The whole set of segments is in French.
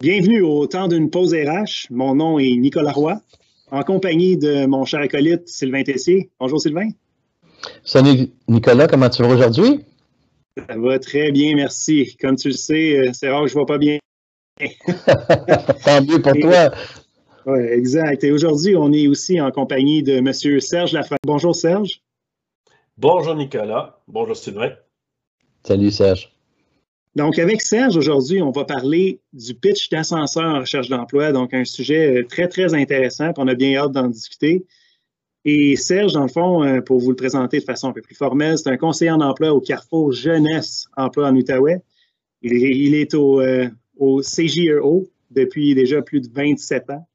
Bienvenue au temps d'une pause RH. Mon nom est Nicolas Roy, en compagnie de mon cher acolyte Sylvain Tessier. Bonjour Sylvain. Salut Nicolas, comment tu vas aujourd'hui? Ça va très bien, merci. Comme tu le sais, euh, c'est rare que je ne vois pas bien. Tant mieux pour toi. Oui, exact. Et aujourd'hui, on est aussi en compagnie de M. Serge Lafayette. Bonjour Serge. Bonjour Nicolas. Bonjour Sylvain. Salut Serge. Donc, avec Serge, aujourd'hui, on va parler du pitch d'ascenseur en recherche d'emploi, donc un sujet euh, très, très intéressant, puis on a bien hâte d'en discuter. Et Serge, dans le fond, euh, pour vous le présenter de façon un peu plus formelle, c'est un conseiller en emploi au Carrefour Jeunesse Emploi en Outaouais. Il est, au, euh, au CJEO depuis déjà plus de 27 ans.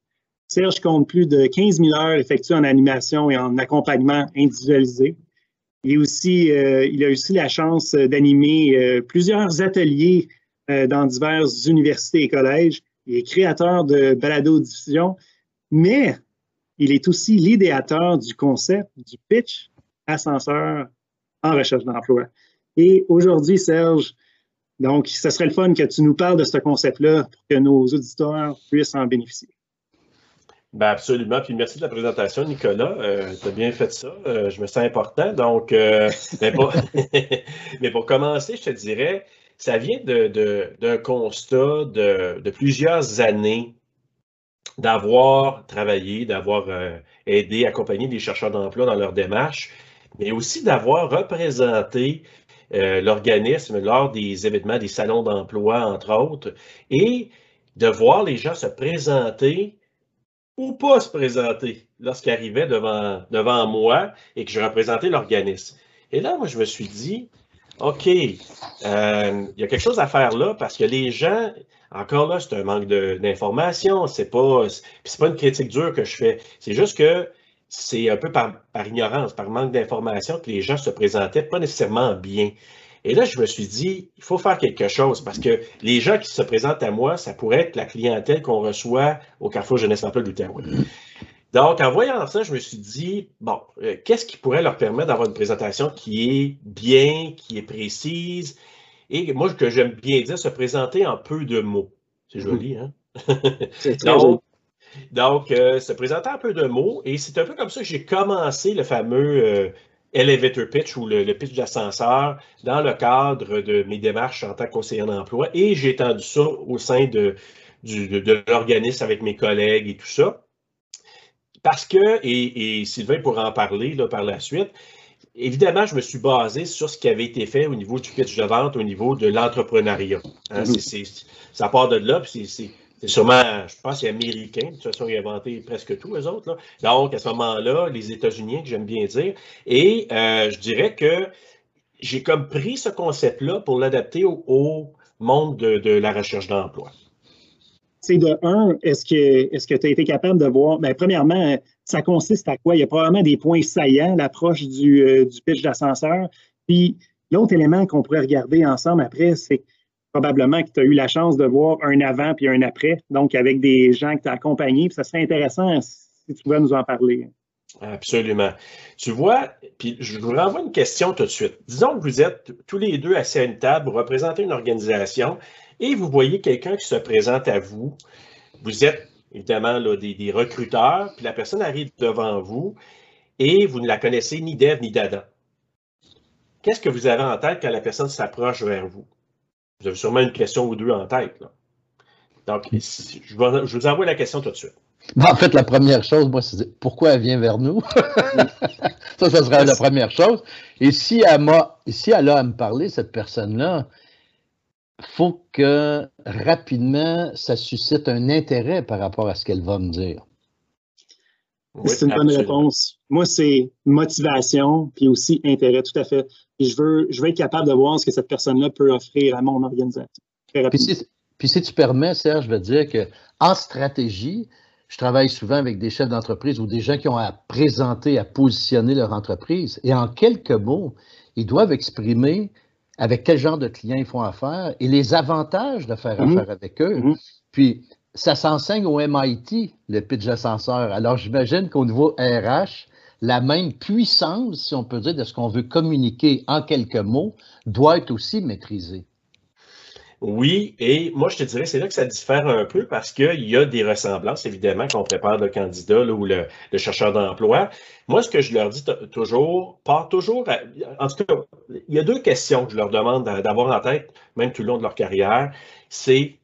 Serge compte plus de 15 000 heures effectuées en animation et en accompagnement individualisé. Il, aussi, euh, il a aussi la chance d'animer euh, plusieurs ateliers euh, dans diverses universités et collèges. Il est créateur de balado-diffusion, mais il est aussi l'idéateur du concept du pitch ascenseur en recherche d'emploi. Et aujourd'hui, Serge, donc, ce serait le fun que tu nous parles de ce concept-là pour que nos auditeurs puissent en bénéficier. Ben absolument. Puis merci de la présentation, Nicolas. Euh, tu as bien fait ça. Euh, je me sens important. Donc, euh, mais, pour, mais, pour, commencer, je te dirais, ça vient d'un de, constat de, de, plusieurs années d'avoir travaillé, d'avoir aidé, accompagné des chercheurs d'emploi dans leur démarche, mais aussi d'avoir représenté l'organisme lors des événements, des salons d'emploi, entre autres, et de voir les gens se présenter ou pas se présenter lorsqu'il arrivait devant, devant moi et que je représentais l'organisme. Et là, moi, je me suis dit, OK, euh, il y a quelque chose à faire là parce que les gens, encore là, c'est un manque d'information, c'est pas, c'est pas une critique dure que je fais. C'est juste que c'est un peu par, par ignorance, par manque d'information que les gens se présentaient pas nécessairement bien. Et là, je me suis dit, il faut faire quelque chose parce que les gens qui se présentent à moi, ça pourrait être la clientèle qu'on reçoit au Carrefour Jeunesse Emploi de l'Outaouais. Donc, en voyant ça, je me suis dit, bon, euh, qu'est-ce qui pourrait leur permettre d'avoir une présentation qui est bien, qui est précise, et moi, que j'aime bien dire, se présenter en peu de mots. C'est joli, hein? C'est très donc, donc euh, se présenter en peu de mots, et c'est un peu comme ça que j'ai commencé le fameux euh, elevator pitch ou le, pitch d'ascenseur dans le cadre de mes démarches en tant que conseiller d'emploi et j'ai étendu ça au sein de, de, l'organisme avec mes collègues et tout ça. Parce que, et, Sylvain pourra en parler là, par la suite, évidemment, je me suis basé sur ce qui avait été fait au niveau du pitch de vente, au niveau de l'entrepreneuriat. Hein. Mm-hmm. ça part de là, puis c'est c'est sûrement, je pense, c'est américain. De toute façon, ils ont inventé presque tout, eux autres. Donc, à ce moment-là, les États-Unis, que j'aime bien dire. Et euh, je dirais que j'ai comme pris ce concept-là pour l'adapter au, monde de, la recherche d'emploi. C'est de un, est-ce que que tu as été capable de voir, bien, premièrement, ça consiste à quoi? Il y a probablement des points saillants, l'approche du, euh, du pitch d'ascenseur. Puis l'autre élément qu'on pourrait regarder ensemble après, c'est probablement que tu as eu la chance de voir un avant puis un après, donc avec des gens que tu as accompagnés. ça serait intéressant si tu pouvais nous en parler. Absolument. Tu vois, puis je vous renvoie une question tout de suite. Disons que vous êtes tous les deux assis à une table, vous représentez une organisation et vous voyez quelqu'un qui se présente à vous. Vous êtes évidemment là, des, des, recruteurs, puis la personne arrive devant vous et vous ne la connaissez ni d'Ève ni d'Adam. Qu'est-ce que vous avez en tête quand la personne s'approche vers vous? Vous avez sûrement une question ou deux en tête. Donc, je, vous envoie la question tout de suite. En fait, la première chose, moi, c'est pourquoi elle vient vers nous? ça, ça sera la première chose. Et si elle, a, si elle a à me parler, cette personne-là, faut que rapidement, ça suscite un intérêt par rapport à ce qu'elle va me dire. C'est une bonne réponse. Moi, c'est motivation, puis aussi intérêt, tout à fait. Et je veux, je veux être capable de voir ce que cette personne-là peut offrir à mon organisation. Puis si, puis si, tu permets, Serge, je veux dire qu'en stratégie, je travaille souvent avec des chefs d'entreprise ou des gens qui ont à présenter, à positionner leur entreprise. Et en quelques mots, ils doivent exprimer avec quel genre de clients ils font affaire et les avantages de faire mhm. affaire avec eux. Mhm. Puis, ça s'enseigne au MIT, le pitch ascenseur. Alors, j'imagine qu'au niveau RH, la même puissance, si on peut dire, de ce qu'on veut communiquer en quelques mots, doit être aussi maîtrisée. Oui, et moi, je te dirais, c'est là que ça diffère un peu parce qu'il y a des ressemblances, évidemment, quand on prépare le candidat ou le, chercheur d'emploi. Moi, ce que je leur dis toujours, pas toujours, en tout cas, il y a deux questions que je leur demande d'avoir en tête, même tout le long de leur carrière. C'est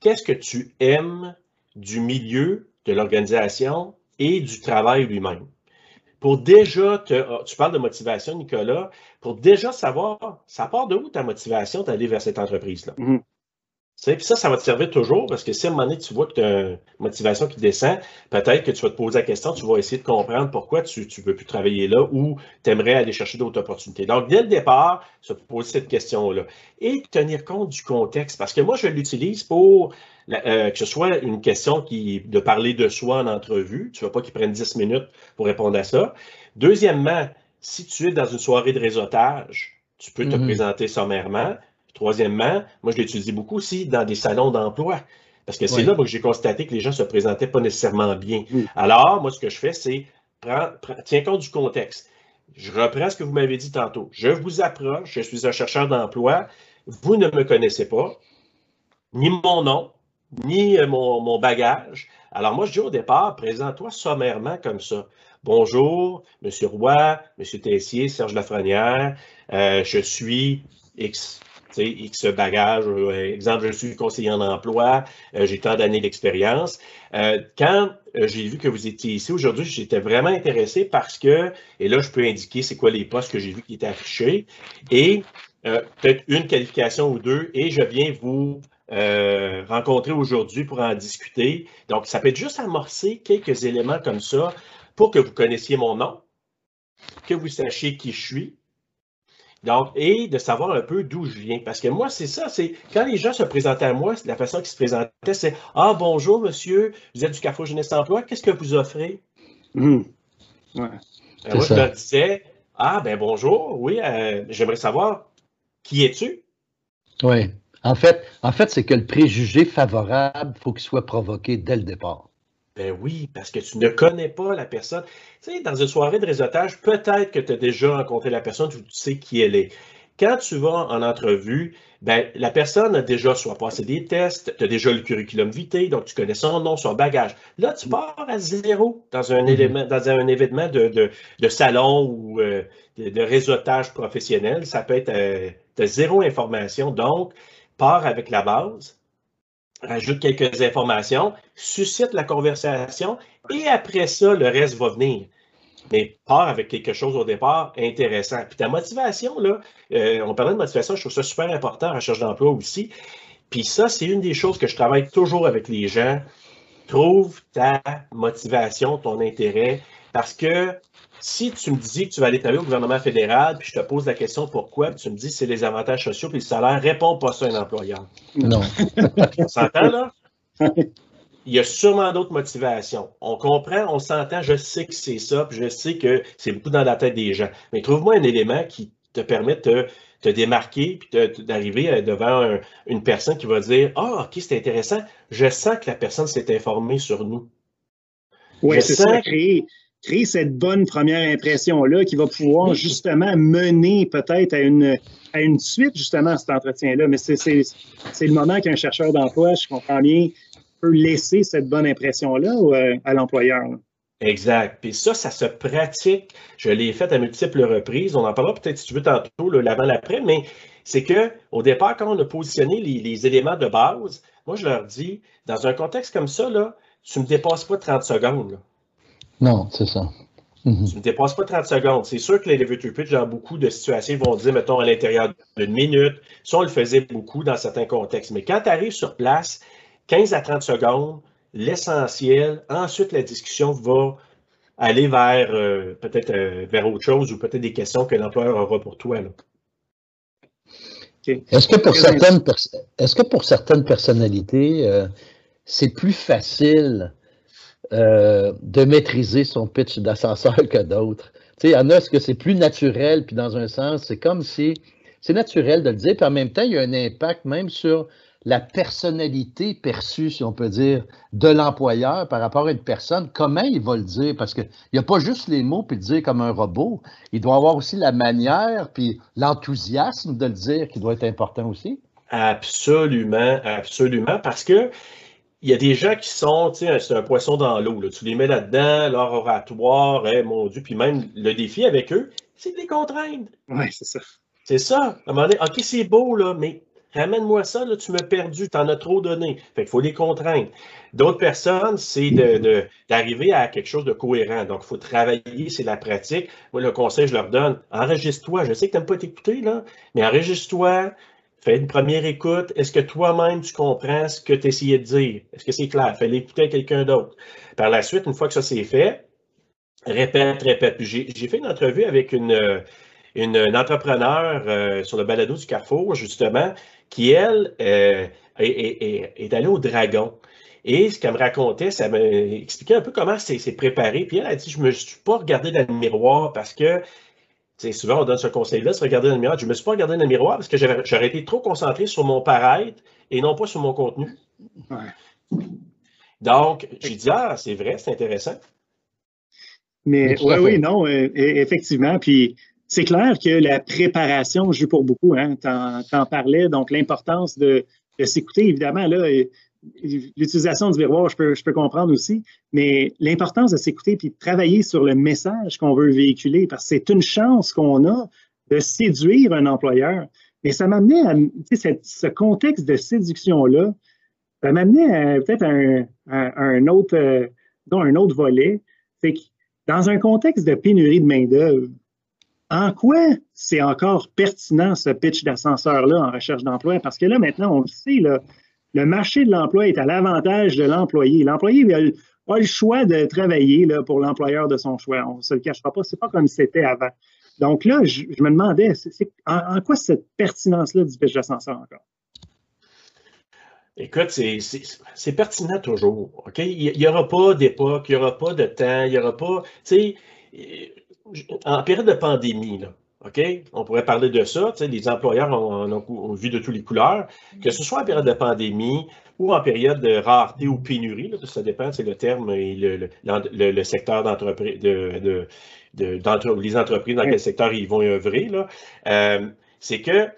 qu'est-ce que tu aimes du milieu de l'organisation et du travail lui-même? Pour déjà te, tu parles de motivation, Nicolas, pour déjà savoir, ça part de où ta motivation d'aller vers cette entreprise-là? Mm-hmm. Puis ça, ça va te servir toujours parce que si à un moment donné, tu vois que tu as une motivation qui descend, peut-être que tu vas te poser la question, tu vas essayer de comprendre pourquoi tu ne veux plus travailler là ou tu aimerais aller chercher d'autres opportunités. Donc, dès le départ, se poser cette question-là et tenir compte du contexte parce que moi, je l'utilise pour euh, que ce soit une question qui de parler de soi en entrevue. Tu ne veux pas qu'il prenne 10 minutes pour répondre à ça. Deuxièmement, si tu es dans une soirée de réseautage, tu peux te mhm. présenter sommairement. Troisièmement, moi, je l'utilise beaucoup aussi dans des salons d'emploi. Parce que c'est là que j'ai constaté que les gens ne se présentaient pas nécessairement bien. Alors, moi, ce que je fais, c'est tiens compte du contexte. Je reprends ce que vous m'avez dit tantôt. Je vous approche, je suis un chercheur d'emploi. Vous ne me connaissez pas, ni mon nom, ni euh, mon, mon bagage. Alors, moi, je dis au départ, présente-toi sommairement comme ça. Bonjour, M. Roy, M. Tessier, Serge Lafrenière, euh, je suis X, X bagage, euh, exemple, je suis conseiller en emploi, euh, j'ai tant d'années d'expérience. quand j'ai vu que vous étiez ici aujourd'hui, j'étais vraiment intéressé parce que, et là, je peux indiquer c'est quoi les postes que j'ai vu qui étaient affichés, et peut-être une qualification ou deux, et je viens vous rencontrer aujourd'hui pour en discuter. Donc, ça peut être juste amorcer quelques éléments comme ça pour que vous connaissiez mon nom, que vous sachiez qui je suis, donc, et de savoir un peu d'où je viens. Parce que moi, c'est ça, c'est quand les gens se présentaient à moi, la façon qu'ils se présentaient, c'est Ah, bonjour, monsieur, vous êtes du Carrefour Jeunesse Emploi, qu'est-ce que vous offrez? Mmh. Ouais. Euh, moi, je leur disais Ah, ben bonjour, oui, euh, j'aimerais savoir qui es-tu? Oui. En fait, en fait c'est que le préjugé favorable, il faut qu'il soit provoqué dès le départ. Ben oui, parce que tu ne connais pas la personne. Tu sais, dans une soirée de réseautage, peut-être que tu as déjà rencontré la personne, tu sais qui elle est. Quand tu vas en entrevue, ben, la personne a déjà soit passé des tests, tu as déjà le curriculum vitae, donc tu connais son nom, son bagage. Là, tu pars à zéro dans un, mm-hmm. élément, dans un événement de, salon ou euh, de, réseautage professionnel. Ça peut être euh, de zéro information. Donc, pars avec la base rajoute quelques informations, suscite la conversation et après ça, le reste va venir. Mais part avec quelque chose au départ intéressant. Puis ta motivation, là, euh, on parlait de motivation, je trouve ça super important recherche d'emploi aussi. Puis ça, c'est une des choses que je travaille toujours avec les gens. Trouve ta motivation, ton intérêt, parce que si tu me dis que tu vas aller travailler au gouvernement fédéral, puis je te pose la question pourquoi, puis tu me dis c'est les avantages sociaux puis le salaire, réponds pas ça à un employeur. Non. on s'entend là? Il y a sûrement d'autres motivations. On comprend, on s'entend, je sais que c'est ça, puis je sais que c'est beaucoup dans la tête des gens. Mais trouve-moi un élément qui te permet de te, démarquer, puis d'arriver euh, devant une personne qui va dire Ah, ok, c'est intéressant. Je sens que la personne s'est informée sur nous. Oui, c'est ça, créer, créer cette bonne première impression-là qui va pouvoir justement mener peut-être à une, à une suite justement à cet entretien-là. Mais c'est le moment qu'un chercheur d'emploi, je comprends bien, peut laisser cette bonne impression-là euh, à l'employeur. Exact. Puis ça, ça se pratique. Je l'ai fait à multiples reprises. On en parlera peut-être si tu veux tantôt, l'avant-l'après, mais c'est qu'au départ, quand on a positionné les, éléments de base, moi, je leur dis, dans un contexte comme ça, là, tu ne me dépasses pas 30 secondes. Non, c'est ça. Mhm. Tu ne dépasses pas 30 secondes. C'est sûr que les elevator pitch, dans beaucoup de situations, ils vont dire, mettons, à l'intérieur d'une minute. Ça, on le faisait beaucoup dans certains contextes. Mais quand tu arrives sur place, 15 à 30 secondes, l'essentiel, ensuite, la discussion va aller vers euh, peut-être euh, vers autre chose ou peut-être des questions que l'employeur aura pour toi. Est-ce que, pour certaines est-ce que pour certaines personnalités, euh, c'est plus facile de maîtriser son pitch d'ascenseur que d'autres? Il y en a, est-ce que c'est plus naturel, puis dans un sens, c'est comme si c'est naturel de le dire, puis en même temps, il y a un impact même sur la personnalité perçue, si on peut dire, de l'employeur par rapport à une personne, comment il va le dire? Parce qu'il n'y a pas juste les mots puis le dire comme un robot. Il doit avoir aussi la manière puis l'enthousiasme de le dire qui doit être important aussi. Absolument, absolument. Parce que il y a des gens qui sont, tu sais, c'est un poisson dans l'eau. Tu les mets là-dedans, leur oratoire, eh, mon Dieu, puis même le défi avec eux, c'est de les contraindre. Oui, c'est ça. C'est ça. À un moment donné, OK, c'est beau, là, mais Ramène-moi ça, là, tu m'as perdu, tu en as trop donné. Fait qu'il faut les contraindre. D'autres personnes, c'est d'arriver à quelque chose de cohérent. Donc, il faut travailler, c'est la pratique. Moi, le conseil, je leur donne, enregistre-toi. Je sais que tu n'aimes pas t'écouter, là, mais enregistre-toi, fais une première écoute. Est-ce que toi-même, tu comprends ce que tu essayais de dire? Est-ce que c'est clair? Fais l'écouter à quelqu'un d'autre. Par la suite, une fois que ça c'est fait, répète, répète. J'ai fait une entrevue avec une, une, entrepreneur euh, sur le balado du Carrefour, justement, qui, elle, euh, est, allée au Dragon. Et ce qu'elle me racontait, ça m'expliquait un peu comment c'est préparé. Puis elle a dit, je ne me suis pas regardé dans le miroir parce que, souvent on donne ce conseil-là, se regarder dans le miroir. Je ne me suis pas regardé dans le miroir parce que j'aurais été trop concentré sur mon paraître et non pas sur mon contenu. Donc, j'ai dit, ah, c'est vrai, c'est intéressant. Mais oui, oui, non, euh, effectivement. Puis c'est clair que la préparation joue pour beaucoup. Hein? Tu en, parlais, donc l'importance de, s'écouter, évidemment, là, l'utilisation du miroir, je peux, je peux comprendre aussi, mais l'importance de s'écouter puis de travailler sur le message qu'on veut véhiculer, parce que c'est une chance qu'on a de séduire un employeur. Mais ça m'amenait à ce contexte de séduction-là, ça m'amenait peut-être à un, autre, euh, un autre volet. C'est que dans un contexte de pénurie de main-d'œuvre, en quoi c'est encore pertinent ce pitch d'ascenseur-là en recherche d'emploi? Parce que là, maintenant, on le sait, le marché de l'emploi est à l'avantage de l'employé. L'employé a, le choix de travailler pour l'employeur de son choix. On ne se le cachera pas, c'est pas comme c'était avant. Donc là, je, me demandais, en, quoi cette pertinence-là du pitch d'ascenseur encore? Écoute, c'est pertinent toujours. Il n'y aura pas d'époque, il n'y aura pas de temps, il n'y aura pas. Tu sais, en période de pandémie, là, OK? On pourrait parler de ça. Les employeurs ont, vu de toutes les couleurs. Que ce soit en période de pandémie ou en période de rareté ou pénurie, là, ça dépend, c'est le terme et le, le, secteur d'entreprise, de, de, les entreprises dans quel secteur ils vont œuvrer. Euh, c'est que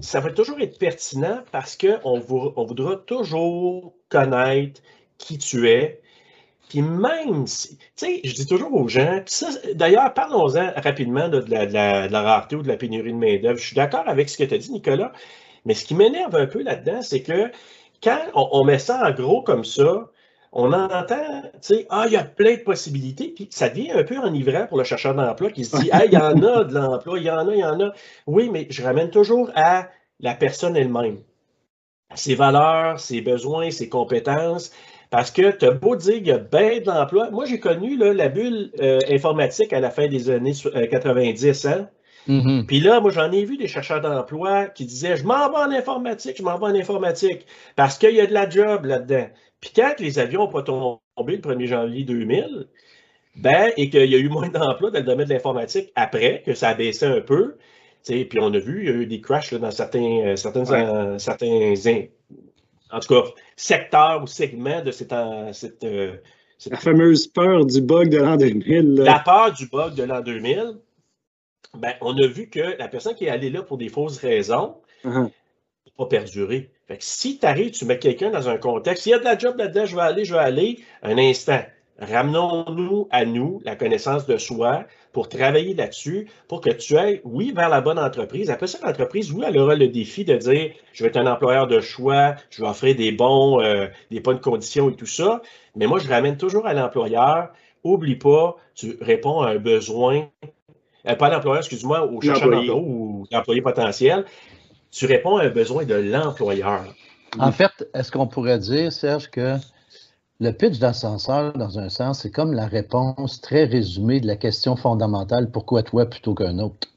ça va toujours être pertinent parce qu'on on voudra toujours connaître qui tu es, puis même, tu sais, je dis toujours aux gens, d'ailleurs, parlons-en rapidement de, la, rareté ou de la pénurie de main-d'œuvre. Je suis d'accord avec ce que tu as dit, Nicolas, mais ce qui m'énerve un peu là-dedans, c'est que quand on, met ça en gros comme ça, on entend, tu sais, ah, il y a plein de possibilités, puis ça devient un peu enivrant pour le chercheur d'emploi qui se dit, ah, il y en a de l'emploi, il y en a, il y en a. Oui, mais je ramène toujours à la personne elle-même. Ses valeurs, ses besoins, ses compétences, parce que tu as beau dire qu'il y a bien de l'emploi. Moi, j'ai connu la bulle euh, informatique à la fin des années 90. Euh, hein? Mm-hmm. Puis là, moi, j'en ai vu des chercheurs d'emploi qui disaient Je m'en vais en informatique, je m'en vais en informatique, parce qu'il y a de la job là-dedans. Puis quand les avions n'ont pas tombé le 1er janvier 2000, ben, et qu'il y a eu moins d'emplois dans le domaine de l'informatique après, que ça a baissé un peu, puis on a vu, il y a eu des crashs dans certains, euh, certains, certains en tout cas, secteur ou segment de cette. cette, euh, la fameuse peur du bug de l'an 2000. La peur du bug de l'an 2000, ben, on a vu que la personne qui est allée là pour des fausses raisons uh -huh. pas perdurer. Fait que si tu arrives, tu mets quelqu'un dans un contexte, s'il y a de la job là-dedans, je vais aller, je vais aller, un instant. Ramenons-nous à nous la connaissance de soi pour travailler là-dessus, pour que tu ailles, oui, vers la bonne entreprise. Après ça, l'entreprise, oui, elle aura le défi de dire, je vais être un employeur de choix, je vais offrir des bons, euh, des bonnes conditions et tout ça. Mais moi, je ramène toujours à l'employeur, oublie pas, tu réponds à un besoin, euh, pas à l'employeur, excuse-moi, au chercheur d'emploi ou l'employé potentiel, tu réponds à un besoin de l'employeur. En fait, est-ce qu'on pourrait dire, Serge, que le pitch d'ascenseur, dans un sens, c'est comme la réponse très résumée de la question fondamentale pourquoi toi plutôt qu'un autre?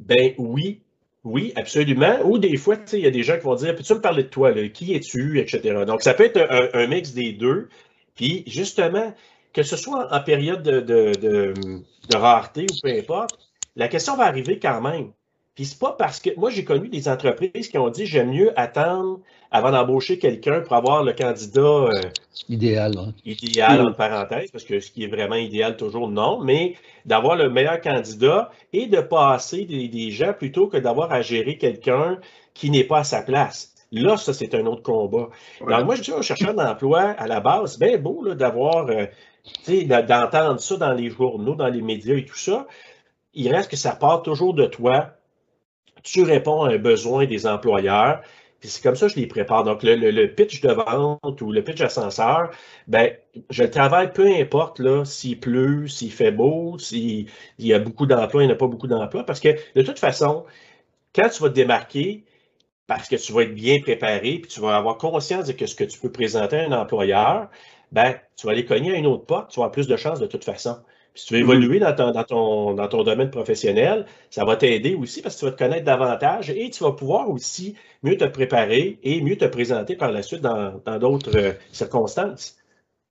Ben oui, oui, absolument. Ou des fois, il y a des gens qui vont dire Peux-tu me parler de toi Qui es-tu etc. Donc, ça peut être un, mix des deux. Puis, justement, que ce soit en, période de, de, rareté ou peu importe, la question va arriver quand même. Puis c'est pas parce que moi j'ai connu des entreprises qui ont dit j'aime mieux attendre avant d'embaucher quelqu'un pour avoir le candidat euh, idéal. Hein. Idéal en parenthèse, parce que ce qui est vraiment idéal toujours non, mais d'avoir le meilleur candidat et de passer des, gens plutôt que d'avoir à gérer quelqu'un qui n'est pas à sa place. Là, ça, c'est un autre combat. Donc, moi, je dis aux chercheurs d'emploi, à la base, c'est bien beau d'avoir, euh, d'entendre ça dans les journaux, dans les médias et tout ça. Il reste que ça part toujours de toi tu réponds à un besoin des employeurs. Puis c'est comme ça que je les prépare. Donc, le, pitch de vente ou le pitch ascenseur, ben, je travaille peu importe là, s'il pleut, s'il fait beau, s'il y a beaucoup d'emplois, il n'y a pas beaucoup d'emplois, parce que de toute façon, quand tu vas te démarquer, parce que tu vas être bien préparé, puis tu vas avoir conscience de ce que tu peux présenter à un employeur, ben, tu vas aller cogner à une autre porte, tu vas avoir plus de chances de toute façon si tu veux évoluer dans ton, dans ton, domaine professionnel, ça va t'aider aussi parce que tu vas te connaître davantage et tu vas pouvoir aussi mieux te préparer et mieux te présenter par la suite dans d'autres euh, circonstances.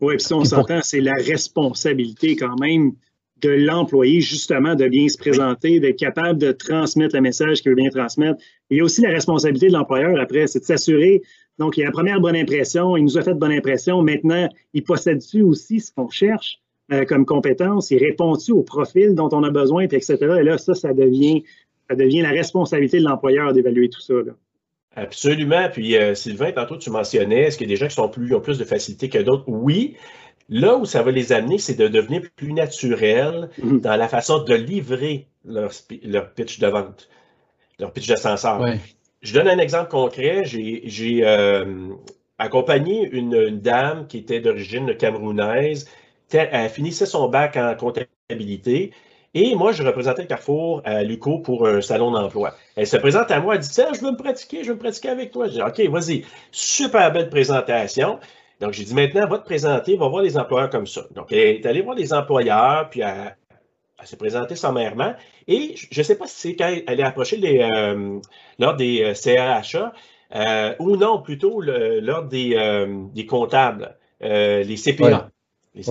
Oui, puis si on s'entend, c'est la responsabilité quand même de l'employé, justement, de bien se présenter, d'être capable de transmettre le message qu'il veut bien transmettre. Il y a aussi la responsabilité de l'employeur après, c'est de s'assurer. Donc, il y a la première bonne impression, il nous a fait de bonne impression. Maintenant, il possède-tu aussi ce qu'on cherche? Euh, comme compétence, il répond-tu au profil dont on a besoin, puis etc. Et là, ça, ça devient, ça devient la responsabilité de l'employeur d'évaluer tout ça. Absolument. Puis, euh, Sylvain, tantôt, tu mentionnais, est-ce qu'il y a des gens qui sont plus, ont plus de facilité que d'autres? Oui. Là où ça va les amener, c'est de devenir plus naturel mm-hmm. dans la façon de livrer leur, pitch de vente, leur pitch d'ascenseur. Je donne un exemple concret. J'ai euh, accompagné une, dame qui était d'origine camerounaise elle finissait son bac en comptabilité. Et moi, je représentais Carrefour à Luco pour un salon d'emploi. Elle se présente à moi, elle dit Tiens, je veux me pratiquer, je veux me pratiquer avec toi. Je dis OK, vas-y. Super belle présentation. Donc, j'ai dit maintenant, va te présenter, va voir les employeurs comme ça. Donc, elle est allée voir les employeurs, puis elle, s'est présentée sommairement. Et je ne sais pas si c'est quand elle est approchée euh, lors des euh, CRHA euh, ou non, plutôt lors des, des comptables, les CPA les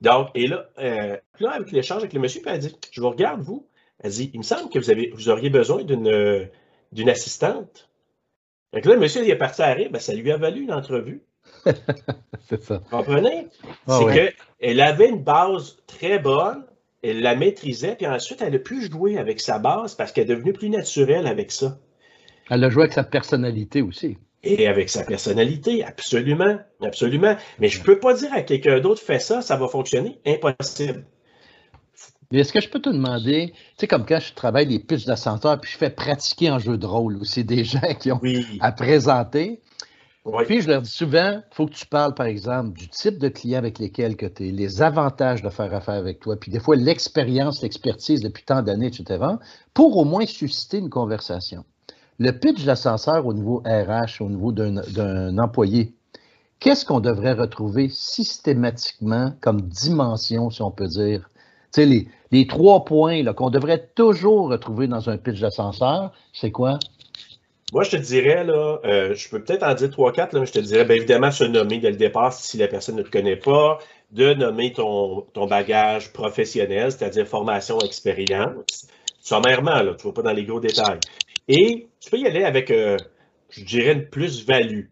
Donc, et là, euh, là, avec l'échange avec le monsieur, elle dit Je vous regarde, vous. Elle dit Il me semble que vous, avez, vous auriez besoin d'une, d'une assistante. Donc là, le monsieur, il est parti à rire, ben, ça lui a valu une entrevue. c'est ça. Vous comprenez? Ah c'est qu'elle avait une base très bonne, elle la maîtrisait, puis ensuite, elle a pu jouer avec sa base parce qu'elle est devenue plus naturelle avec ça. Elle a joué avec sa personnalité aussi et avec sa personnalité, absolument, absolument. Mais je ne peux pas dire à quelqu'un d'autre fait ça, ça va fonctionner, impossible. Mais est-ce que je peux te demander, tu sais, comme quand je travaille des pitches d'ascenseur, puis je fais pratiquer en jeu de rôle, c'est des gens qui ont à présenter. Puis je leur dis souvent, il faut que tu parles, par exemple, du type de client avec lesquels que tu es, les avantages de faire affaire avec toi, puis des fois l'expérience, l'expertise depuis tant d'années, etc., pour au moins susciter une conversation. Le pitch d'ascenseur au niveau RH, au niveau d'un employé, qu'est-ce qu'on devrait retrouver systématiquement comme dimension, si on peut dire? Tu sais, les, trois points qu'on devrait toujours retrouver dans un pitch d'ascenseur, c'est quoi? Moi, je te dirais, là, euh, je peux peut-être en dire trois, quatre, mais je te dirais, bien évidemment, se nommer dès le départ si la personne ne te connaît pas, de nommer ton, bagage professionnel, c'est-à-dire formation, expérience. Sommairement, tu ne vas pas dans les gros détails. Et tu peux y aller avec, euh, je dirais, une plus-value.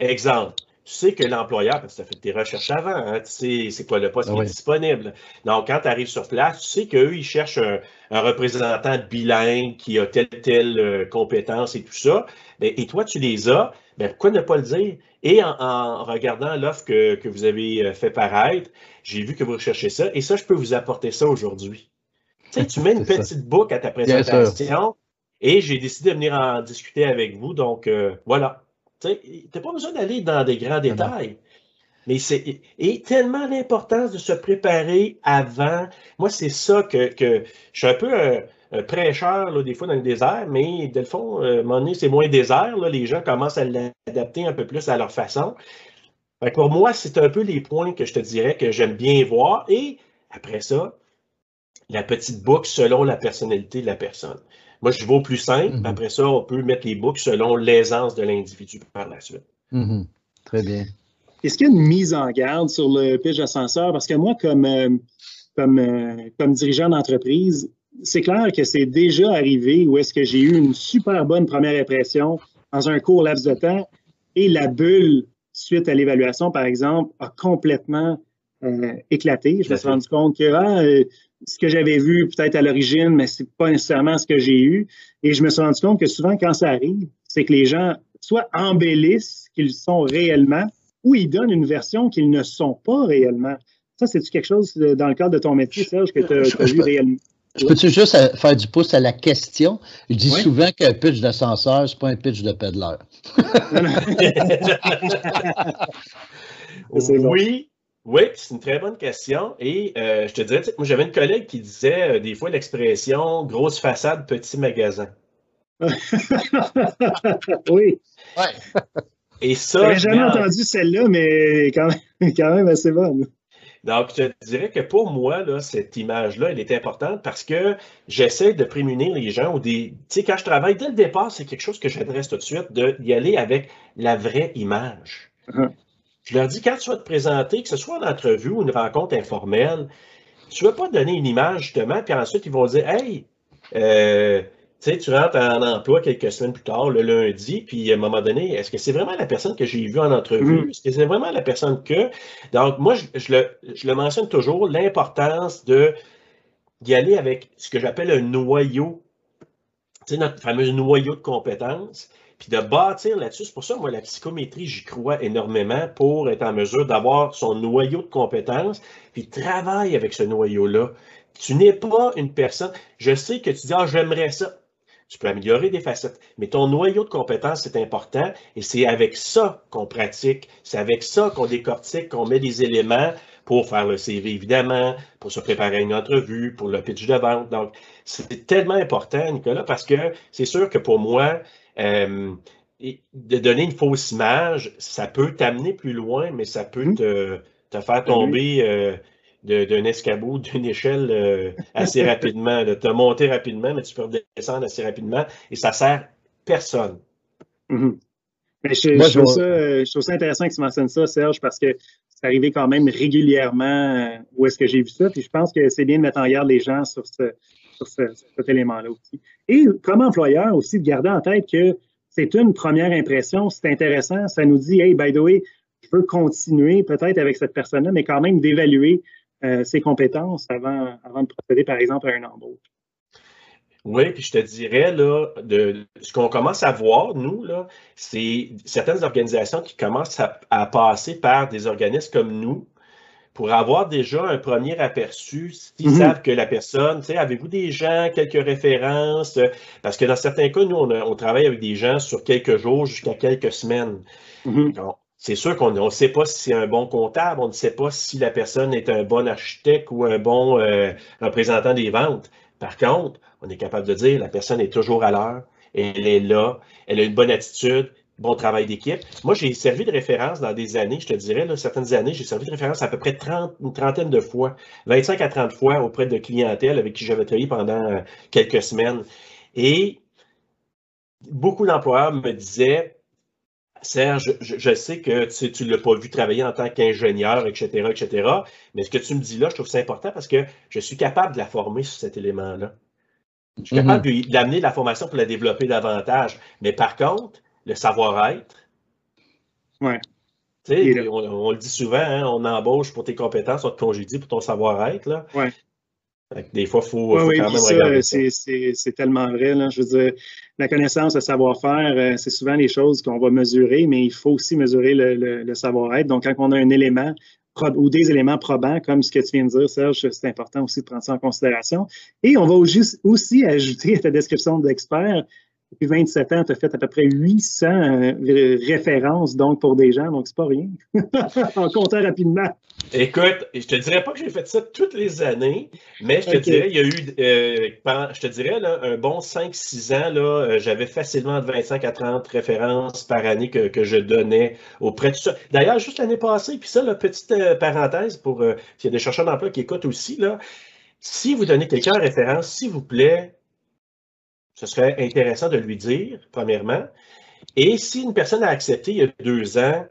Exemple, tu sais que l'employeur, parce que tu as fait tes recherches avant, hein, tu sais c'est quoi le poste qui est disponible. Donc, quand tu arrives sur place, tu sais qu'eux, ils cherchent un, représentant bilingue qui a telle, telle euh, compétence et tout ça. Ben, et toi, tu les as. ben pourquoi ne pas le dire? Et en, regardant l'offre que, vous avez euh, fait paraître, j'ai vu que vous recherchez ça, et ça, je peux vous apporter ça aujourd'hui. Tu sais, tu mets une petite boucle à ta présentation, et j'ai décidé de venir en discuter avec vous, donc euh, voilà. Tu n'as pas besoin d'aller dans des grands détails. Mais c'est et tellement l'importance de se préparer avant. Moi, c'est ça que, que, je suis un peu un, prêcheur là, des fois dans le désert, mais de le fond, euh, à un moment donné, c'est moins désert. Là, les gens commencent à l'adapter un peu plus à leur façon. pour moi, c'est un peu les points que je te dirais que j'aime bien voir. Et après ça, la petite boucle selon la personnalité de la personne. Moi, je vais au plus simple. Mm-hmm. Après ça, on peut mettre les boucles selon l'aisance de l'individu par la suite. Mm-hmm. Très bien. Est-ce qu'il y a une mise en garde sur le pitch d'ascenseur? Parce que moi, comme, euh, comme, euh, comme dirigeant d'entreprise, c'est clair que c'est déjà arrivé où est-ce que j'ai eu une super bonne première impression dans un court laps de temps et la bulle suite à l'évaluation, par exemple, a complètement euh, éclaté. Je me suis rendu compte que ah, ce que j'avais vu peut-être à l'origine, mais c'est pas nécessairement ce que j'ai eu. Et je me suis rendu compte que souvent, quand ça arrive, c'est que les gens soit embellissent qu'ils sont réellement, ou ils donnent une version qu'ils ne sont pas réellement. Ça, c'est-tu quelque chose euh, dans le cadre de ton métier, Serge, que tu as, vu réellement? Je peux-tu juste euh, faire du pouce à la question? Je dis souvent qu'un pitch d'ascenseur, c'est pas un pitch de pédaleur. oui, oui, c'est une très bonne question. Et euh, je te dirais, moi j'avais une collègue qui disait des fois l'expression grosse façade, petit magasin. oui. Ouais. Et ça. J'avais jamais entendu celle-là, mais quand même, quand même assez bonne. Donc, je te dirais que pour moi, là, cette image-là, elle est importante parce que j'essaie de prémunir les gens ou des. Tu sais, quand je travaille, dès le départ, c'est quelque chose que j'adresse tout de suite, d'y aller avec la vraie image. Uh-huh. Je leur dis, quand tu vas te présenter, que ce soit en entrevue ou une rencontre informelle, tu ne vas pas donner une image, justement, puis ensuite, ils vont dire, hey, euh, tu sais, tu rentres en emploi quelques semaines plus tard, le lundi, puis à un moment donné, est-ce que c'est vraiment la personne que j'ai vue en entrevue? Mm-hmm. Est-ce que c'est vraiment la personne que? Donc, moi, je, le, je le, mentionne toujours, l'importance de d'y aller avec ce que j'appelle un noyau, tu sais, notre fameux noyau de compétences, puis de bâtir là-dessus. C'est pour ça, moi, la psychométrie, j'y crois énormément pour être en mesure d'avoir son noyau de compétences, puis travaille avec ce noyau-là. Tu n'es pas une personne. Je sais que tu dis, ah, j'aimerais ça. Tu peux améliorer des facettes, mais ton noyau de compétences, c'est important et c'est avec ça qu'on pratique, c'est avec ça qu'on décortique, qu'on met des éléments pour faire le CV, évidemment, pour se préparer à une entrevue, pour le pitch de vente. Donc, c'est tellement important, Nicolas, parce que c'est sûr que pour moi, euh, de donner une fausse image, ça peut t'amener plus loin, mais ça peut mmh. te, te faire tomber euh, d'un escabeau, d'une échelle euh, assez rapidement, de te monter rapidement, mais tu peux redescendre assez rapidement et ça sert personne. Je, trouve ça, je, trouve ça, intéressant que tu mentionnes ça, Serge, parce que c'est arrivé quand même régulièrement où est-ce que j'ai vu ça. Puis je pense que c'est bien de mettre en garde les gens sur, ce, sur, cet élément-là aussi. Et comme employeur aussi, de garder en tête que c'est une première impression, c'est intéressant. Ça nous dit, hey, by the way, je veux continuer peut-être avec cette personne-là, mais quand même d'évaluer euh, ses compétences avant, avant de procéder, par exemple, à un embauche. Oui, puis je te dirais, là, de, ce qu'on commence à voir, nous, là, c'est certaines organisations qui commencent à, passer par des organismes comme nous pour avoir déjà un premier aperçu, s'ils mm-hmm. savent que la personne, tu sais, avez-vous des gens, quelques références? Parce que dans certains cas, nous, on, travaille avec des gens sur quelques jours jusqu'à quelques semaines. Mm-hmm. C'est sûr qu'on ne sait pas si c'est un bon comptable, on ne sait pas si la personne est un bon architecte ou un bon euh, représentant des ventes. Par contre, on est capable de dire la personne est toujours à l'heure, elle est là, elle a une bonne attitude, bon travail d'équipe. Moi, j'ai servi de référence dans des années, je te dirais, là, certaines années, j'ai servi de référence à peu près 30, une trentaine de fois, 25 à 30 fois auprès de clientèle avec qui j'avais travaillé pendant euh, quelques semaines. Et beaucoup d'employeurs me disaient, Serge, je, sais que tu ne l'as pas vu travailler en tant qu'ingénieur, etc., etc. Mais ce que tu me dis là, je trouve ça important parce que je suis capable de la former sur cet élément-là. Je suis capable mm-hmm. d'amener la formation pour la développer davantage. Mais par contre, le savoir-être. Ouais. On, on, le dit souvent, hein, on embauche pour tes compétences, on te congédie pour ton savoir-être. Ouais. Des fois, il faut, quand même C'est tellement vrai. Là, je veux dire, la connaissance, le savoir-faire, c'est souvent les choses qu'on va mesurer, mais il faut aussi mesurer le, savoir-être. Donc, quand on a un élément ou des éléments probants, comme ce que tu viens de dire, Serge, c'est important aussi de prendre ça en considération. Et on va aussi ajouter à ta description d'expert depuis 27 ans, tu as fait à peu près 800 euh, références donc pour des gens, donc c'est pas rien. en comptant rapidement. Écoute, je te dirais pas que j'ai fait ça toutes les années, mais je te dirais, il y a eu, euh, je te dirais, là, un bon 5-6 ans, là, euh, j'avais facilement de 25 à 30 références par année que, que je donnais auprès de ça. D'ailleurs, juste l'année passée, puis ça, la petite parenthèse pour, s'il y a des chercheurs d'emploi qui écoutent aussi, là, si vous donnez quelqu'un en référence, s'il vous plaît, ce serait intéressant de lui dire, premièrement. Et si une personne a accepté il y a deux ans,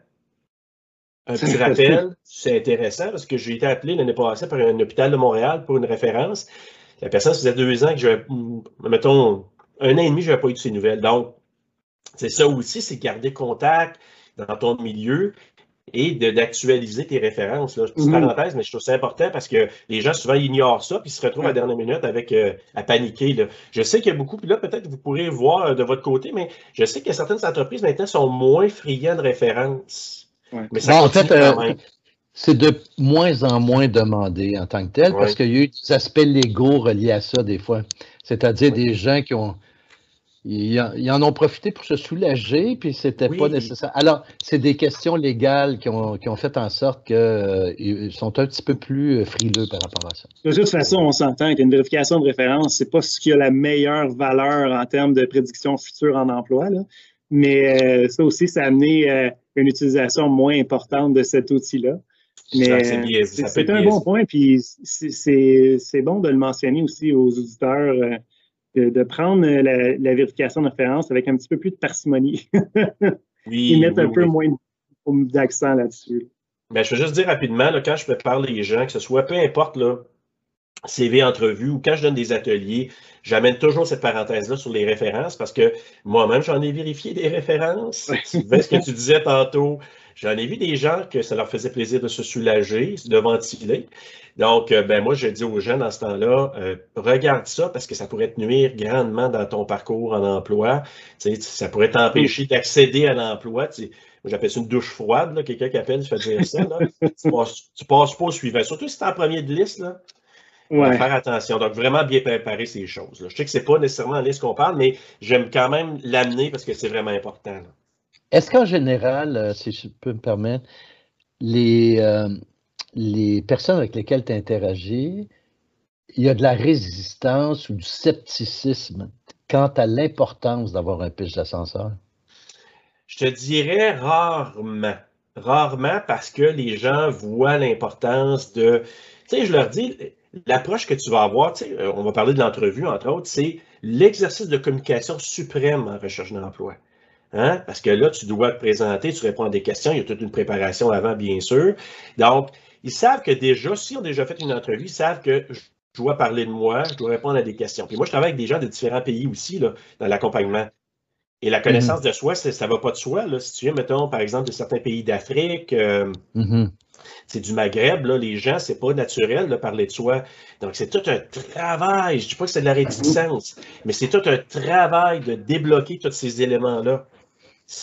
un petit rappel, c'est intéressant parce que j'ai été appelé l'année passée par un hôpital de Montréal pour une référence. La personne, ça faisait deux ans que je, mettons, un an et demi, je n'avais pas eu de ses nouvelles. Donc, c'est ça aussi, c'est garder contact dans ton milieu et d'actualiser tes références. Là. Petite mm. parenthèse, mais je trouve ça important parce que les gens souvent ignorent ça puis se retrouvent à la dernière minute avec euh, à paniquer. Là. Je sais qu'il y a beaucoup, puis là, peut-être vous pourrez voir euh, de votre côté, mais je sais que certaines entreprises maintenant sont moins friandes de références. Mais ça en fait, euh, c'est de moins en moins demandé en tant que tel parce qu'il y a eu des aspects légaux reliés à ça des fois. C'est-à-dire des gens qui ont ils, en ont profité pour se soulager, puis c'était pas nécessaire. Alors, c'est des questions légales qui ont, qui ont fait en sorte qu'ils euh, sont un petit peu plus euh, frileux par rapport à ça. De toute façon, on s'entend qu'une vérification de référence, c'est pas ce qui a la meilleure valeur en termes de prédiction future en emploi, là. mais euh, ça aussi, ça a amené une utilisation moins importante de cet outil-là. Mais c'est un bon point, puis c'est bon de le mentionner aussi aux auditeurs de, prendre la, vérification de référence avec un petit peu plus de parcimonie. oui. Et mettre un peu moins d'accent là-dessus. Ben, je veux juste dire rapidement, quand je parle les gens, que ce soit peu importe là, CV entrevue ou quand je donne des ateliers, j'amène toujours cette parenthèse-là sur les références parce que moi-même, j'en ai vérifié des références. ce que tu disais tantôt. J'en ai vu des gens que ça leur faisait plaisir de se soulager, de ventiler. Donc, euh, ben moi, je dis aux gens dans ce temps-là, euh, regarde ça parce que ça pourrait te nuire grandement dans ton parcours en emploi. Tu sais, ça pourrait t'empêcher d'accéder à l'emploi. Tu j'appelle ça une douche froide, quelqu'un qui appelle, je fais dire ça. Là. tu, passes, passes pas au suivant. Surtout si tu es en premier de liste, là. Ouais. Faire attention. Donc, vraiment bien préparer ces choses. Là. Je sais que ce n'est pas nécessairement la liste qu'on parle, mais j'aime quand même l'amener parce que c'est vraiment important. Est-ce qu'en général, euh, si je peux me permettre, les, les personnes avec lesquelles tu interagis, il y a de la résistance ou du scepticisme quant à l'importance d'avoir un pitch d'ascenseur? Je te dirais rarement. Rarement parce que les gens voient l'importance de. Tu sais, je leur dis, l'approche que tu vas avoir, tu sais, euh, on va parler de l'entrevue, entre autres, c'est l'exercice de communication suprême en recherche d'emploi. Hein? Parce que là, tu dois te présenter, tu réponds à des questions, il y a toute une préparation avant, bien sûr. Donc, ils savent que déjà, si on a déjà fait une entrevue, ils savent que je dois parler de moi, je dois répondre à des questions. Puis moi, je travaille avec des gens de différents pays aussi là, dans l'accompagnement. Et la connaissance mm-hmm. de soi, ça ne va pas de soi. Là. Si tu viens, mettons, par exemple, de certains pays d'Afrique, euh, mm-hmm. c'est du Maghreb, là, les gens, c'est pas naturel de parler de soi. Donc, c'est tout un travail. Je ne dis pas que c'est de la réticence, mais c'est tout un travail de débloquer tous ces éléments-là.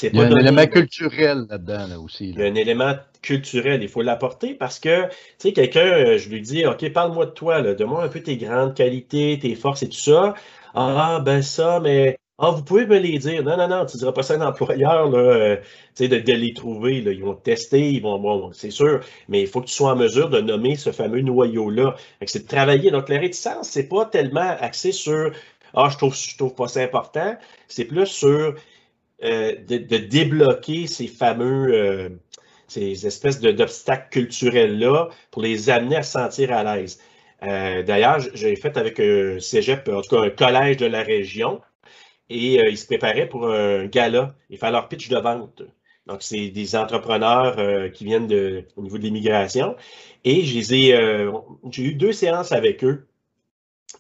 Il y a un élément culturel là-dedans aussi. Il y a un élément culturel, il faut l'apporter parce que, tu sais, quelqu'un, euh, je lui dis, OK, parle-moi de toi, donne-moi un peu tes grandes qualités, tes forces et tout ça. Ah, ben ça, mais ah, vous pouvez me les dire. Non, non, non, tu ne diras pas ça à un employeur, là, euh, de, de, les trouver. Là. Ils vont tester, ils vont, bon, c'est sûr, mais il faut que tu sois en mesure de nommer ce fameux noyau-là. C'est de travailler. Donc, la réticence, c'est pas tellement axé sur Ah, je trouve, je trouve pas ça important. C'est plus sur euh, de, débloquer ces fameux, euh, ces espèces d'obstacles culturels-là pour les amener à se sentir à l'aise. Euh, d'ailleurs, j'ai fait avec un cégep, en tout cas un collège de la région, et ils se préparaient pour un gala et faire leur pitch de vente. Donc, c'est des entrepreneurs qui viennent au niveau de l'immigration. Et j'ai eu deux séances avec eux.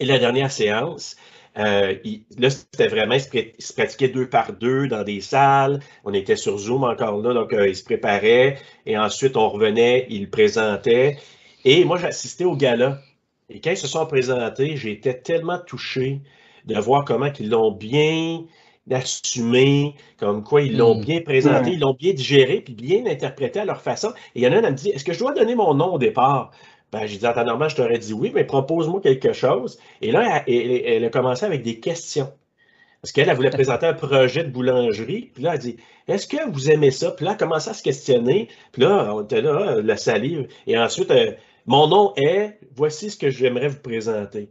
Et la dernière séance, euh, là, c'était vraiment, ils se, pratiquaient deux par deux dans des salles. On était sur Zoom encore là, donc euh, ils se préparaient. Et ensuite, on revenait, ils présentaient. Et moi, j'assistais au gala. Et quand ils se sont présentés, j'ai été tellement touché de voir comment ils l'ont bien assumé, comme quoi ils l'ont Mm. bien présenté, Ouais. ils l'ont bien digéré, puis bien interprété à leur façon. Et il y en a elle me dit, est-ce que je dois donner mon nom au départ? Ben, j'ai dit, en temps normal, je t'aurais dit oui, mais propose-moi quelque chose. Et là, elle, elle- elle a commencé avec des questions. Parce qu'elle, elle voulait présenter un projet de boulangerie. Puis là, elle dit Est-ce que vous aimez ça? Puis là, elle a commencé à se questionner. Puis là, on était là, la salive. Et ensuite, euh, mon nom est Voici ce que j'aimerais vous présenter.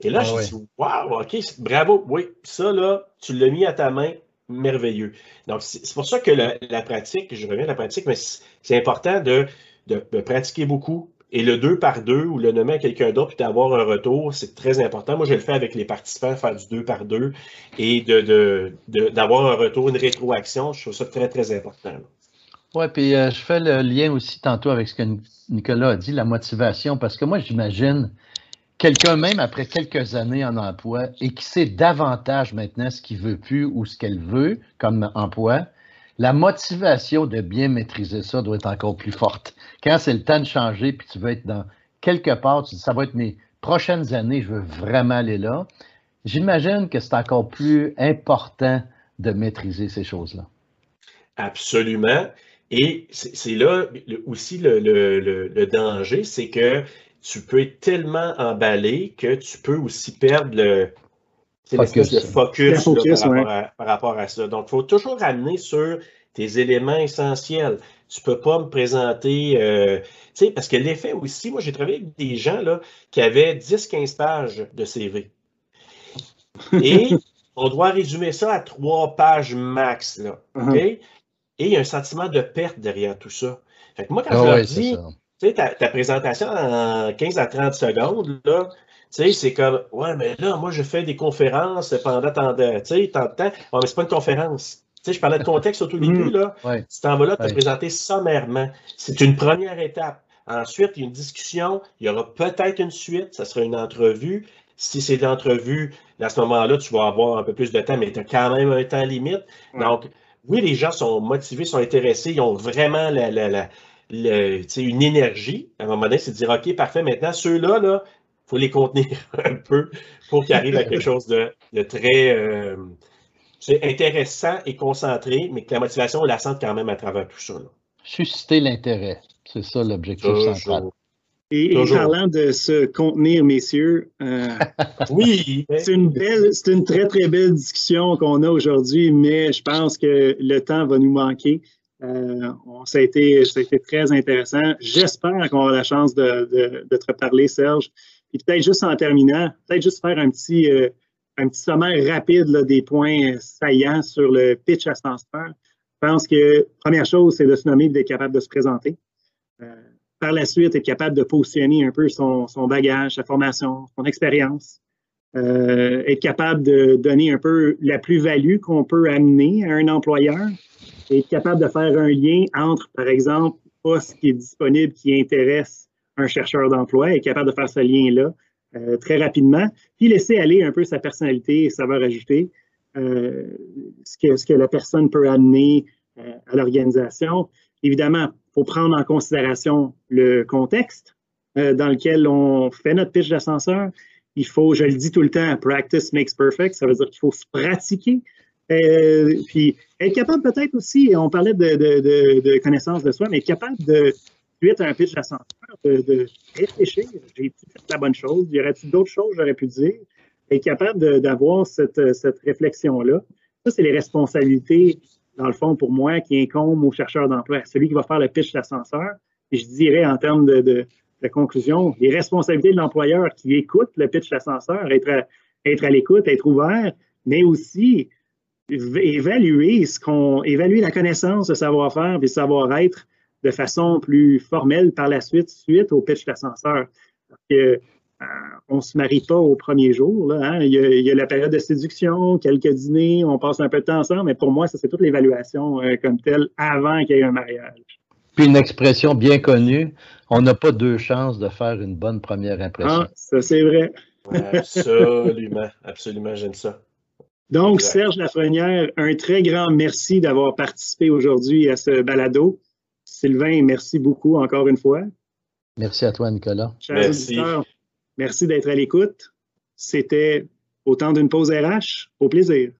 Et là, Ah je ouais. dis Waouh, OK, bravo. Oui, ça, là, tu l'as mis à ta main. Merveilleux. Donc, c'est pour ça que la, la pratique, je reviens à la pratique, mais c'est c'est important de, de- de pratiquer beaucoup. Et le deux par deux ou le nommer à quelqu'un d'autre puis d'avoir un retour, c'est très important. Moi, je le fais avec les participants, faire du deux par deux et de, de- d'avoir un retour, une rétroaction. Je trouve ça très, très important. Oui, puis euh, je fais le lien aussi tantôt avec ce que Ni- Nicolas a dit, la motivation, parce que moi, j'imagine quelqu'un même après quelques années en emploi et qui sait davantage maintenant ce qu'il veut plus ou ce qu'elle veut comme emploi, la motivation de bien maîtriser ça doit être encore plus forte. Quand c'est le temps de changer, puis tu veux être dans quelque part, tu dis ça va être mes prochaines années, je veux vraiment aller là. J'imagine que c'est encore plus important de maîtriser ces choses-là. Absolument. Et c'est là aussi le- le danger, c'est que tu peux être tellement emballé que tu peux aussi perdre le, c'est l'espèce de Focus. focus, Le focus, là, par, ouais. rapport à, par rapport à ça. Donc, il faut toujours ramener sur tes éléments essentiels. Tu peux pas me présenter, euh, tu sais, parce que l'effet aussi, moi, j'ai travaillé avec des gens là, qui avaient 10-15 pages de CV. Et on doit résumer ça à trois pages max, là. OK? Mhm. Et il y a un sentiment de perte derrière tout ça. Fait que moi, quand Ah je leur dis, ça. tu sais, ta, ta présentation en 15 à 30 secondes, là, sais, c'est comme, ouais, mais là, moi, je fais des conférences pendant tant de, tu sais, tant de temps. Ouais, mais c'est pas une conférence. Tu sais, je parlais de contexte au tout début, Mhm. là. Ouais. Tu t'en vas là, te Ouais. présenter sommairement. C'est une première étape. Ensuite, il y a une discussion. Il y aura peut-être une suite. Ça sera une entrevue. Si c'est l'entrevue, à ce moment-là, tu vas avoir un peu plus de temps, mais tu as quand même un temps limite. Ouais. Donc, oui, les gens sont motivés, sont intéressés, ils ont vraiment la, la, la- le- tu sais, une énergie. À un moment donné, c'est de dire, OK, parfait, maintenant, ceux-là, là, faut les contenir un peu pour qu'ils arrivent à quelque chose de, de très euh, c'est intéressant et concentré, mais que la motivation, on la sente quand même à travers tout ça. là. Susciter l'intérêt. C'est ça l'objectif central. Et, et parlant de se contenir, messieurs, euh, Oui, c'est une belle, c'est une très, très belle discussion qu'on a aujourd'hui, mais je pense que le temps va nous manquer. Euh, on- ça, a été, ça a été très intéressant. J'espère qu'on aura la chance de, de, de te reparler, Serge. Puis peut-être juste en terminant, peut-être juste faire un petit, euh, un petit sommaire rapide là, des points euh, saillants sur le pitch ascenseur. Je pense que première chose, c'est de se nommer d'être capable de se présenter. Euh, par la suite, être capable de positionner un peu son, son bagage, sa formation, son expérience. Euh, être capable de donner un peu la plus-value qu'on peut amener à un employeur. Et être capable de faire un lien entre, par exemple, poste qui est disponible, qui intéresse un chercheur d'emploi, et capable de faire ce lien-là euh, très rapidement, puis laisser aller un peu sa personnalité et savoir ajouter euh, ce, que, ce que la personne peut amener euh, à l'organisation. Évidemment, il faut prendre en considération le contexte dans lequel on fait notre pitch d'ascenseur. Il faut, je le dis tout le temps, practice makes perfect. Ça veut dire qu'il faut se pratiquer. Puis être capable peut-être aussi, on parlait de, de, de, de connaissance de soi, mais être capable de, suite à un pitch d'ascenseur, de, réfléchir. J'ai fait la bonne chose? Y aurait-il d'autres choses que j'aurais pu dire? Être capable d'avoir cette, réflexion-là. Ça, c'est les responsabilités, dans le fond, pour moi, qui incombent au chercheur d'emploi. Celui qui va faire le pitch d'ascenseur, je dirais en termes de, conclusion, les responsabilités de l'employeur qui écoute le pitch d'ascenseur, être à, l'écoute, être ouvert, mais aussi év- évaluer ce qu'on, évaluer la connaissance, le savoir-faire le savoir-être de façon plus formelle par la suite, suite au pitch d'ascenseur. Parce que euh, on ne se marie pas au premier jour. Là, hein. il, y a, il y a la période de séduction, quelques dîners, on passe un peu de temps ensemble, mais pour moi, ça, c'est toute l'évaluation euh, comme telle avant qu'il y ait un mariage. Puis une expression bien connue, on n'a pas deux chances de faire une bonne première impression. Ah, ça, c'est vrai. Absolument, absolument, j'aime ça. Donc, Exact. Serge Lafrenière, un très grand merci d'avoir participé aujourd'hui à ce balado. Sylvain, merci beaucoup encore une fois. Merci à toi, Nicolas. Chers Merci. auditeurs, merci d'être à l'écoute. C'était au temps d'une pause RH. Au plaisir.